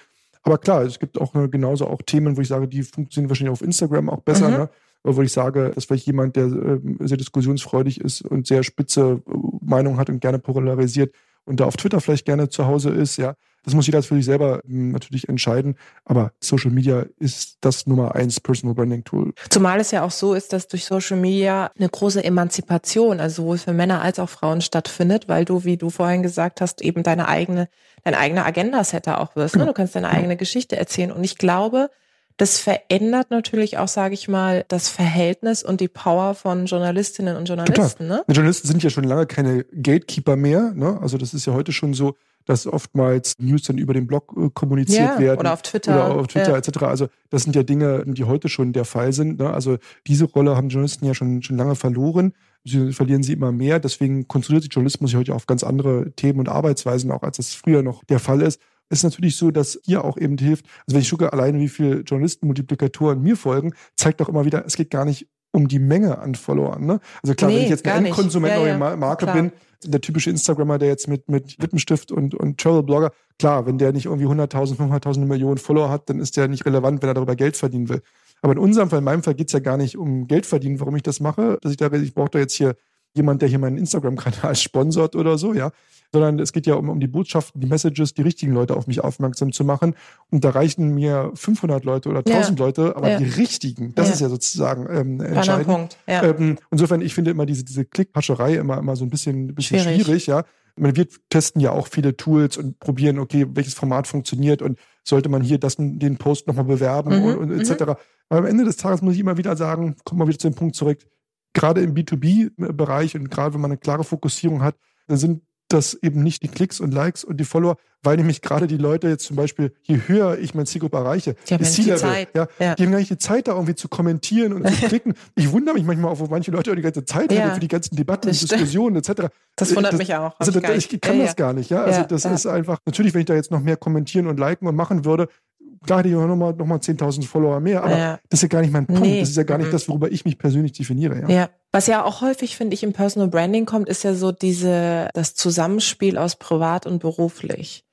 Aber klar, es gibt auch äh, genauso auch Themen, wo ich sage, die funktionieren wahrscheinlich auf Instagram auch besser. Mhm. Ne? wo ich sage, dass vielleicht jemand, der äh, sehr diskussionsfreudig ist und sehr spitze äh, Meinung hat und gerne polarisiert, und da auf Twitter vielleicht gerne zu Hause ist, ja. Das muss jeder für sich selber hm, natürlich entscheiden. Aber Social Media ist das Nummer eins Personal Branding Tool. Zumal es ja auch so ist, dass durch Social Media eine große Emanzipation, also sowohl für Männer als auch Frauen stattfindet, weil du, wie du vorhin gesagt hast, eben deine eigene, dein eigener Agenda-Setter auch wirst. Ne? Genau. Du kannst deine eigene Geschichte erzählen. Und ich glaube, das verändert natürlich auch, sage ich mal, das Verhältnis und die Power von Journalistinnen und Journalisten. Ne? Journalisten sind ja schon lange keine Gatekeeper mehr. Ne? Also das ist ja heute schon so, dass oftmals News dann über den Blog äh, kommuniziert ja, werden. Oder auf Twitter. Oder auf Twitter ja. etc. Also das sind ja Dinge, die heute schon der Fall sind. Ne? Also diese Rolle haben Journalisten ja schon, schon lange verloren. Sie verlieren sie immer mehr. Deswegen konzentriert sich Journalismus heute auf ganz andere Themen und Arbeitsweisen, auch als das früher noch der Fall ist ist natürlich so, dass hier auch eben hilft. Also wenn ich gucke alleine, wie viele Journalistenmultiplikatoren mir folgen, zeigt doch immer wieder, es geht gar nicht um die Menge an Followern. Ne? Also klar, nee, wenn ich jetzt eine Endkonsument ja, ja, Marke klar. bin, der typische Instagrammer, der jetzt mit, mit Lippenstift und, und Travel-Blogger, klar, wenn der nicht irgendwie 100.000, 500.000 Millionen Follower hat, dann ist der nicht relevant, wenn er darüber Geld verdienen will. Aber in unserem Fall, in meinem Fall geht's ja gar nicht um Geld verdienen, warum ich das mache, dass ich da, ich brauche da jetzt hier jemand, der hier meinen Instagram-Kanal sponsort oder so, ja sondern es geht ja um, um die Botschaften, die Messages, die richtigen Leute auf mich aufmerksam zu machen. Und da reichen mir 500 Leute oder 1000 ja. Leute, aber ja. die richtigen, das ja. ist ja sozusagen ähm, entscheidend. Punkt. Ähm, insofern, ich finde immer diese, diese Klickpascherei immer, immer so ein bisschen, ein bisschen schwierig. schwierig, ja. wir testen ja auch viele Tools und probieren, okay, welches Format funktioniert und sollte man hier das, den Post nochmal bewerben mhm, und, und etc. Mhm. Aber am Ende des Tages muss ich immer wieder sagen, kommt mal wieder zu dem Punkt zurück, gerade im B2B-Bereich und gerade wenn man eine klare Fokussierung hat, dann sind das eben nicht die Klicks und Likes und die Follower, weil nämlich gerade die Leute jetzt zum Beispiel, je höher ich mein Zielgruppe erreiche, die haben die Zeit. Ja, ja. Die haben gar nicht die Zeit, da irgendwie zu kommentieren und zu klicken. Ich wundere mich manchmal auch, wo manche Leute die ganze Zeit ja. haben für die ganzen Debatten und Diskussionen etc. Das wundert das, mich auch. Also ich, ich kann das gar nicht, ja. Also das ist einfach, natürlich, wenn ich da jetzt noch mehr kommentieren und liken und machen würde, klar hätte ich auch nochmal noch mal 10.000 Follower mehr, aber ja. das ist ja gar nicht mein Punkt. Nee. Das ist ja gar nicht mhm. das, worüber ich mich persönlich definiere. Ja. ja. Was ja auch häufig, finde ich, im Personal Branding kommt, ist ja so diese, das Zusammenspiel aus privat und beruflich.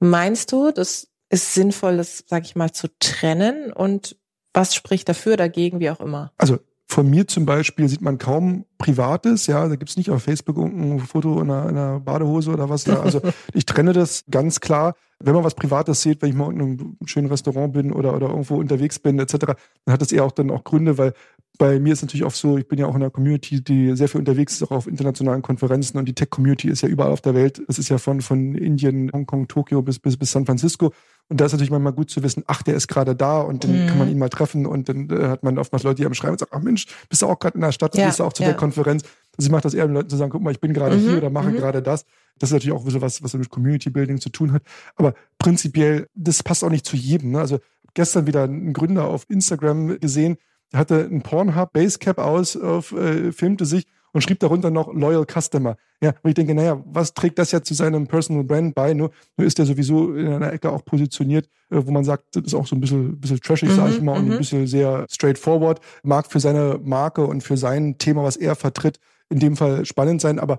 Meinst du, das ist sinnvoll, das, sag ich mal, zu trennen und was spricht dafür, dagegen, wie auch immer? Also von mir zum Beispiel sieht man kaum Privates, ja, da gibt's nicht auf Facebook irgendein Foto in einer, in einer Badehose oder was da. Also ich trenne das ganz klar. Wenn man was Privates sieht, wenn ich mal in einem schönen Restaurant bin oder, oder irgendwo unterwegs bin, etc., dann hat das eher auch dann auch Gründe, weil bei mir ist natürlich auch so, ich bin ja auch in einer Community, die sehr viel unterwegs ist, auch auf internationalen Konferenzen und die Tech-Community ist ja überall auf der Welt. Es ist ja von, von Indien, Hongkong, Tokio bis, bis, bis San Francisco. Und da ist natürlich manchmal gut zu wissen, ach, der ist gerade da und dann mhm. kann man ihn mal treffen und dann äh, hat man oftmals Leute, die am Schreiben und sagen, ach Mensch, bist du auch gerade in der Stadt, ja, bist du auch zu ja. der Konferenz. Also ich mache das eher, um Leuten zu sagen, guck mal, ich bin gerade mhm. hier oder mache mhm. gerade das. Das ist natürlich auch so was, was mit Community Building zu tun hat. Aber prinzipiell, das passt auch nicht zu jedem. Ne? Also gestern wieder einen Gründer auf Instagram gesehen, hatte ein Pornhub Basecap aus, auf, äh, filmte sich und schrieb darunter noch Loyal Customer. Ja, und ich denke, naja, was trägt das ja zu seinem Personal Brand bei? Nur, nur ist der sowieso in einer Ecke auch positioniert, äh, wo man sagt, das ist auch so ein bisschen, bisschen trashig, mhm, sage ich mal, und ein mhm. bisschen sehr straightforward. Mag für seine Marke und für sein Thema, was er vertritt, in dem Fall spannend sein, aber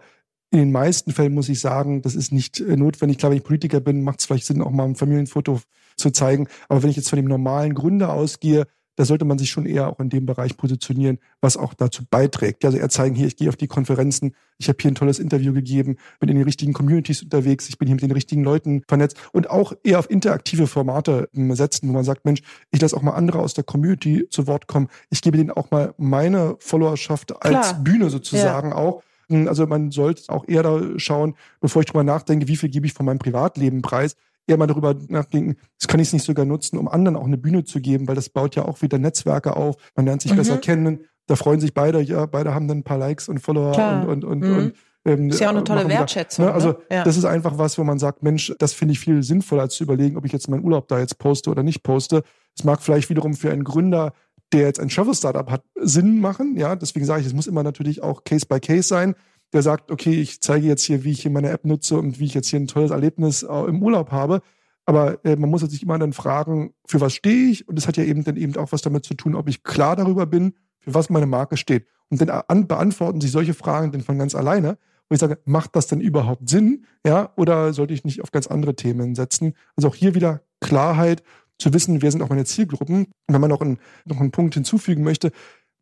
in den meisten Fällen muss ich sagen, das ist nicht äh, notwendig. Klar, wenn ich Politiker bin, macht es vielleicht Sinn, auch mal ein Familienfoto zu zeigen. Aber wenn ich jetzt von dem normalen Gründer ausgehe, da sollte man sich schon eher auch in dem Bereich positionieren, was auch dazu beiträgt. Also er zeigen hier, ich gehe auf die Konferenzen, ich habe hier ein tolles Interview gegeben, bin in den richtigen Communities unterwegs, ich bin hier mit den richtigen Leuten vernetzt und auch eher auf interaktive Formate setzen, wo man sagt, Mensch, ich lasse auch mal andere aus der Community zu Wort kommen. Ich gebe denen auch mal meine Followerschaft als Klar. Bühne sozusagen ja. auch. Also man sollte auch eher da schauen, bevor ich drüber nachdenke, wie viel gebe ich von meinem Privatleben preis, eher mal darüber nachdenken, das kann ich nicht sogar nutzen, um anderen auch eine Bühne zu geben, weil das baut ja auch wieder Netzwerke auf. Man lernt sich mhm. besser kennen. Da freuen sich beide, ja, beide haben dann ein paar Likes und Follower Klar. und, und, mhm. und ähm, ist ja auch eine tolle Wertschätzung. Wieder, ne? Also ne? ja. das ist einfach was, wo man sagt, Mensch, das finde ich viel sinnvoller, als zu überlegen, ob ich jetzt meinen Urlaub da jetzt poste oder nicht poste. Es mag vielleicht wiederum für einen Gründer, der jetzt ein Travel-Startup hat, Sinn machen. Ja, deswegen sage ich, es muss immer natürlich auch Case by Case sein der sagt, okay, ich zeige jetzt hier, wie ich hier meine App nutze und wie ich jetzt hier ein tolles Erlebnis im Urlaub habe. Aber äh, man muss sich immer dann fragen, für was stehe ich? Und das hat ja eben dann eben auch was damit zu tun, ob ich klar darüber bin, für was meine Marke steht. Und dann an, beantworten sich solche Fragen dann von ganz alleine, wo ich sage, macht das denn überhaupt Sinn? Ja, oder sollte ich nicht auf ganz andere Themen setzen? Also auch hier wieder Klarheit, zu wissen, wer sind auch meine Zielgruppen. Und wenn man noch einen, noch einen Punkt hinzufügen möchte,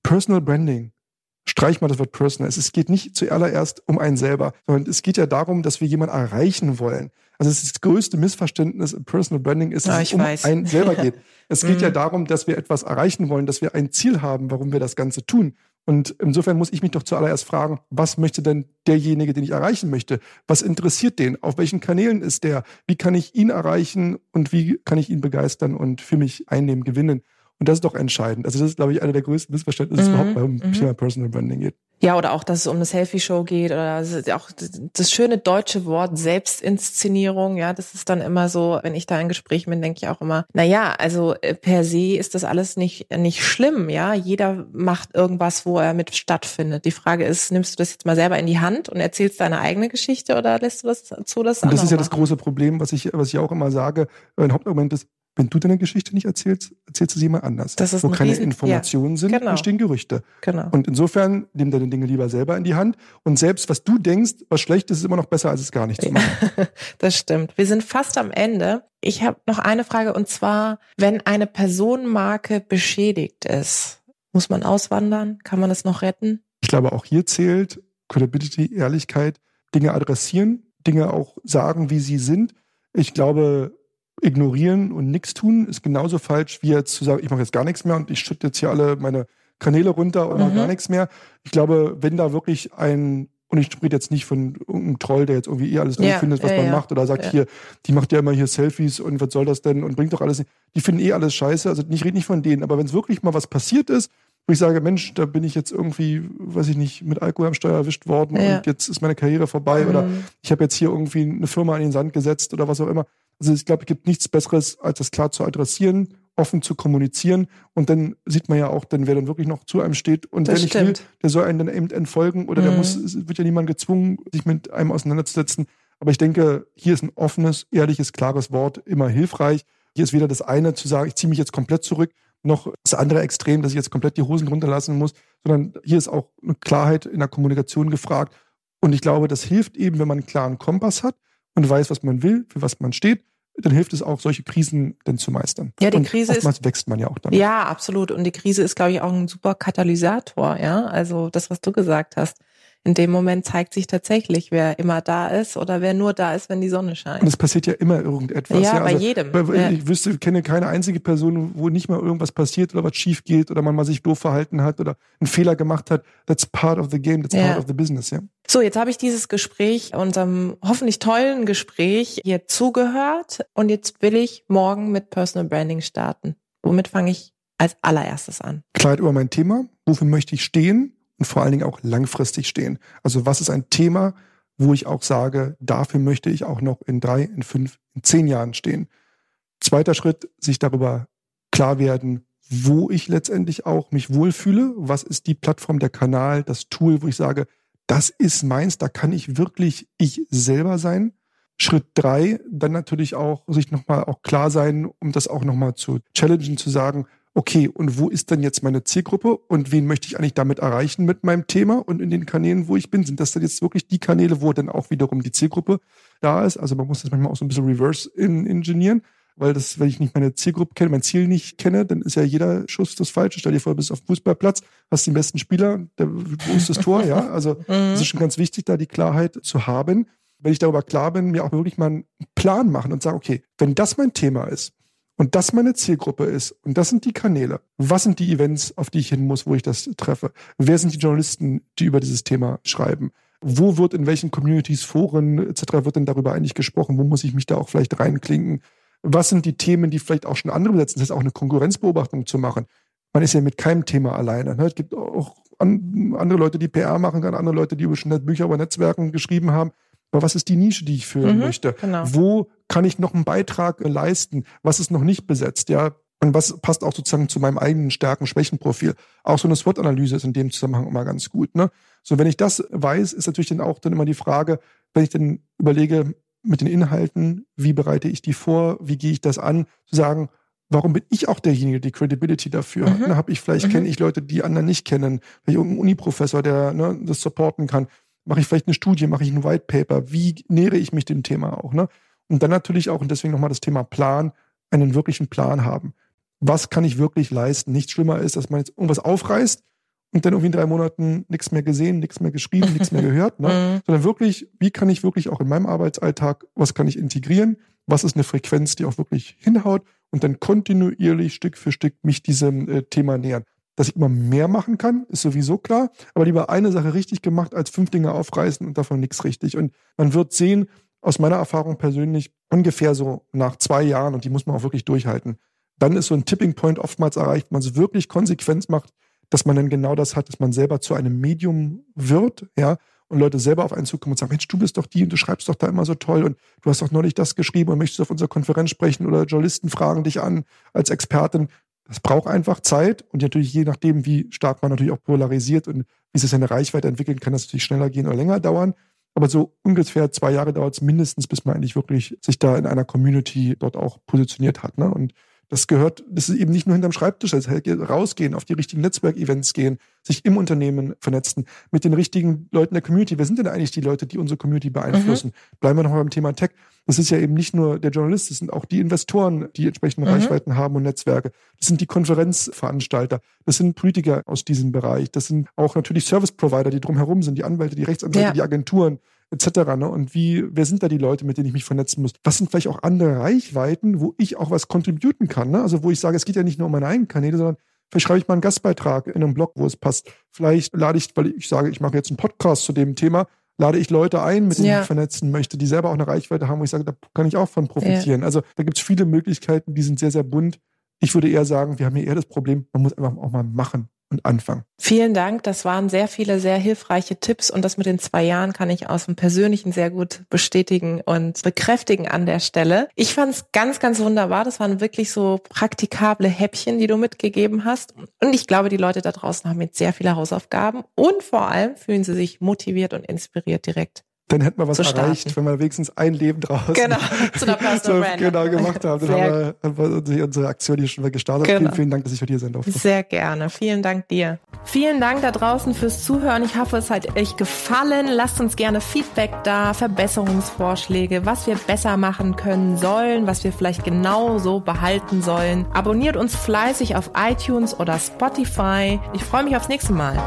Personal Branding streich mal das Wort personal. Es geht nicht zuallererst um einen selber, sondern es geht ja darum, dass wir jemanden erreichen wollen. Also das, das größte Missverständnis im Personal Branding ist, dass ja, es um weiß. einen selber geht. Es geht ja mhm. darum, dass wir etwas erreichen wollen, dass wir ein Ziel haben, warum wir das Ganze tun. Und insofern muss ich mich doch zuallererst fragen, was möchte denn derjenige, den ich erreichen möchte? Was interessiert den? Auf welchen Kanälen ist der? Wie kann ich ihn erreichen und wie kann ich ihn begeistern und für mich einnehmen, gewinnen? Und das ist doch entscheidend. Also das ist, glaube ich, einer der größten Missverständnisse, mhm. überhaupt beim mhm. Thema Personal Branding geht. Ja, oder auch, dass es um eine Selfie-Show geht oder auch das schöne deutsche Wort Selbstinszenierung. Ja, das ist dann immer so, wenn ich da in Gesprächen bin, denke ich auch immer, na ja, also äh, per se ist das alles nicht, nicht schlimm. Ja, jeder macht irgendwas, wo er mit stattfindet. Die Frage ist, nimmst du das jetzt mal selber in die Hand und erzählst deine eigene Geschichte oder lässt du das zu, das Und das ist ja machen? das große Problem, was ich, was ich auch immer sage. Ein Hauptargument ist, wenn du deine Geschichte nicht erzählst, erzählst du sie jemand anders. Das ist Wo keine Riesen, Informationen ja, sind, genau. entstehen Gerüchte. Genau. Und insofern nimm deine Dinge lieber selber in die Hand. Und selbst was du denkst, was schlecht ist, ist immer noch besser, als es gar nicht zu machen. das stimmt. Wir sind fast am Ende. Ich habe noch eine Frage und zwar, wenn eine Personenmarke beschädigt ist, muss man auswandern? Kann man es noch retten? Ich glaube, auch hier zählt Credibility, Ehrlichkeit, Dinge adressieren, Dinge auch sagen, wie sie sind. Ich glaube, ignorieren und nichts tun ist genauso falsch, wie jetzt zu sagen, ich mache jetzt gar nichts mehr und ich schütte jetzt hier alle meine Kanäle runter und mhm. mache gar nichts mehr. Ich glaube, wenn da wirklich ein und ich spreche jetzt nicht von irgendeinem Troll, der jetzt irgendwie eh alles ja, findet, was ja, man ja. macht, oder sagt ja. hier, die macht ja immer hier Selfies und was soll das denn und bringt doch alles nicht. Die finden eh alles scheiße. Also ich rede nicht von denen, aber wenn es wirklich mal was passiert ist, wo ich sage, Mensch, da bin ich jetzt irgendwie, weiß ich nicht, mit Alkohol am Steuer erwischt worden und jetzt ist meine Karriere vorbei mhm. oder ich habe jetzt hier irgendwie eine Firma in den Sand gesetzt oder was auch immer, also ich glaube, es gibt nichts Besseres, als das klar zu adressieren, offen zu kommunizieren. Und dann sieht man ja auch, dann wer dann wirklich noch zu einem steht. Und das wer nicht will, der soll einen dann eben entfolgen oder mhm. der muss, wird ja niemand gezwungen, sich mit einem auseinanderzusetzen. Aber ich denke, hier ist ein offenes, ehrliches, klares Wort immer hilfreich. Hier ist weder das eine zu sagen, ich ziehe mich jetzt komplett zurück, noch das andere Extrem, dass ich jetzt komplett die Hosen runterlassen muss, sondern hier ist auch eine Klarheit in der Kommunikation gefragt. Und ich glaube, das hilft eben, wenn man einen klaren Kompass hat und weiß, was man will, für was man steht, dann hilft es auch, solche Krisen dann zu meistern. Ja, die und Krise oftmals ist, wächst man ja auch dann. Ja, absolut. Und die Krise ist, glaube ich, auch ein super Katalysator, ja. Also das, was du gesagt hast in dem Moment zeigt sich tatsächlich, wer immer da ist oder wer nur da ist, wenn die Sonne scheint. Und es passiert ja immer irgendetwas. Ja, ja bei also, jedem. ja. Ich wüsste, kenne keine einzige Person, wo nicht mal irgendwas passiert oder was schief geht oder man mal sich doof verhalten hat oder einen Fehler gemacht hat. That's part of the game, that's ja. part of the business, ja. So, jetzt habe ich dieses Gespräch, unserem hoffentlich tollen Gespräch hier zugehört und jetzt will ich morgen mit Personal Branding starten. Womit fange ich als allererstes an? Klarheit über mein Thema. Wofür möchte ich stehen? Und vor allen Dingen auch langfristig stehen. Also was ist ein Thema, wo ich auch sage, dafür möchte ich auch noch in drei, in fünf, in zehn Jahren stehen. Zweiter Schritt, sich darüber klar werden, wo ich letztendlich auch mich wohlfühle. Was ist die Plattform, der Kanal, das Tool, wo ich sage, das ist meins, da kann ich wirklich ich selber sein. Schritt drei, dann natürlich auch sich nochmal auch klar sein, um das auch nochmal zu challengen, zu sagen, okay, und wo ist denn jetzt meine Zielgruppe und wen möchte ich eigentlich damit erreichen mit meinem Thema und in den Kanälen, wo ich bin? Sind das dann jetzt wirklich die Kanäle, wo dann auch wiederum die Zielgruppe da ist? Also man muss das manchmal auch so ein bisschen reverse ingenieren, weil das, wenn ich nicht meine Zielgruppe kenne, mein Ziel nicht kenne, dann ist ja jeder Schuss das Falsche. Stell dir vor, du bist auf dem Fußballplatz, hast den besten Spieler, der, wo ist das Tor? Ja, also es ist schon ganz wichtig, da die Klarheit zu haben. Wenn ich darüber klar bin, mir auch wirklich mal einen Plan machen und sagen, okay, wenn das mein Thema ist, und das meine Zielgruppe ist und das sind die Kanäle. Was sind die Events, auf die ich hin muss, wo ich das treffe? Wer sind die Journalisten, die über dieses Thema schreiben? Wo wird in welchen Communities, Foren etc. wird denn darüber eigentlich gesprochen? Wo muss ich mich da auch vielleicht reinklinken? Was sind die Themen, die vielleicht auch schon andere besetzen? Das ist auch eine Konkurrenzbeobachtung zu machen. Man ist ja mit keinem Thema alleine. Ne? Es gibt auch andere Leute, die PR machen, andere Leute, die schon Bücher über Netzwerken geschrieben haben. Aber was ist die Nische, die ich füllen mhm, möchte? Genau. Wo kann ich noch einen Beitrag leisten? Was ist noch nicht besetzt? Ja, und was passt auch sozusagen zu meinem eigenen Stärken-Schwächen-Profil? Auch so eine SWOT-Analyse ist in dem Zusammenhang immer ganz gut. Ne? So, wenn ich das weiß, ist natürlich dann auch dann immer die Frage, wenn ich dann überlege mit den Inhalten, wie bereite ich die vor, wie gehe ich das an, zu sagen, warum bin ich auch derjenige, die Credibility dafür hat? Mhm. Ne, habe ich vielleicht mhm. kenne ich Leute, die anderen nicht kennen, vielleicht irgendein Uni-Professor, der ne, das supporten kann. Mache ich vielleicht eine Studie, mache ich ein White Paper? Wie nähere ich mich dem Thema auch? Ne? Und dann natürlich auch, und deswegen nochmal das Thema Plan, einen wirklichen Plan haben. Was kann ich wirklich leisten? Nichts schlimmer ist, dass man jetzt irgendwas aufreißt und dann irgendwie in drei Monaten nichts mehr gesehen, nichts mehr geschrieben, nichts mehr gehört, ne? Mhm. sondern wirklich, wie kann ich wirklich auch in meinem Arbeitsalltag, was kann ich integrieren, was ist eine Frequenz, die auch wirklich hinhaut und dann kontinuierlich Stück für Stück mich diesem äh, Thema nähern. Dass ich immer mehr machen kann, ist sowieso klar, aber lieber eine Sache richtig gemacht, als fünf Dinge aufreißen und davon nichts richtig. Und man wird sehen, aus meiner Erfahrung persönlich, ungefähr so nach zwei Jahren, und die muss man auch wirklich durchhalten, dann ist so ein Tipping Point oftmals erreicht, man es wirklich konsequent macht, dass man dann genau das hat, dass man selber zu einem Medium wird, ja, und Leute selber auf einen zukommen und sagen, Mensch, du bist doch die und du schreibst doch da immer so toll und du hast doch neulich das geschrieben und möchtest auf unserer Konferenz sprechen oder Journalisten fragen dich an als Expertin. Das braucht einfach Zeit und natürlich je nachdem, wie stark man natürlich auch polarisiert und wie sich seine Reichweite entwickeln, kann das natürlich schneller gehen oder länger dauern. Aber so ungefähr zwei Jahre dauert es mindestens, bis man eigentlich wirklich sich da in einer Community dort auch positioniert hat. Ne? Und das gehört, das ist eben nicht nur hinterm Schreibtisch, das heißt rausgehen, auf die richtigen Netzwerkevents gehen, sich im Unternehmen vernetzen, mit den richtigen Leuten der Community. Wer sind denn eigentlich die Leute, die unsere Community beeinflussen? Mhm. Bleiben wir nochmal beim Thema Tech. Das ist ja eben nicht nur der Journalist, das sind auch die Investoren, die entsprechende mhm. Reichweiten haben und Netzwerke. Das sind die Konferenzveranstalter. Das sind Politiker aus diesem Bereich. Das sind auch natürlich Service Provider, die drumherum sind, die Anwälte, die Rechtsanwälte, ja. die Agenturen etc. Ne? Und wie, wer sind da die Leute, mit denen ich mich vernetzen muss? Was sind vielleicht auch andere Reichweiten, wo ich auch was contributen kann? Ne? Also wo ich sage, es geht ja nicht nur um meine eigenen Kanäle, sondern vielleicht schreibe ich mal einen Gastbeitrag in einem Blog, wo es passt. Vielleicht lade ich, weil ich sage, ich mache jetzt einen Podcast zu dem Thema, lade ich Leute ein, mit denen ja. ich vernetzen möchte, die selber auch eine Reichweite haben, wo ich sage, da kann ich auch von profitieren. Ja. Also da gibt es viele Möglichkeiten, die sind sehr, sehr bunt. Ich würde eher sagen, wir haben hier eher das Problem, man muss einfach auch mal machen und anfangen. Vielen Dank. Das waren sehr viele sehr hilfreiche Tipps und das mit den zwei Jahren kann ich aus dem Persönlichen sehr gut bestätigen und bekräftigen an der Stelle. Ich fand es ganz, ganz wunderbar. Das waren wirklich so praktikable Häppchen, die du mitgegeben hast. Und ich glaube, die Leute da draußen haben jetzt sehr viele Hausaufgaben und vor allem fühlen sie sich motiviert und inspiriert direkt dann hätten wir was erreicht, wenn wir wenigstens ein Leben draußen genau, zu einer Personal so, genau gemacht haben. Dann Sehr haben wir, haben wir unsere Aktion hier schon mal gestartet. Genau. Vielen, vielen Dank, dass ich heute hier sein durfte. Sehr gerne. Vielen Dank dir. Vielen Dank da draußen fürs Zuhören. Ich hoffe, es hat euch gefallen. Lasst uns gerne Feedback da, Verbesserungsvorschläge, was wir besser machen können sollen, was wir vielleicht genau so behalten sollen. Abonniert uns fleißig auf iTunes oder Spotify. Ich freue mich aufs nächste Mal.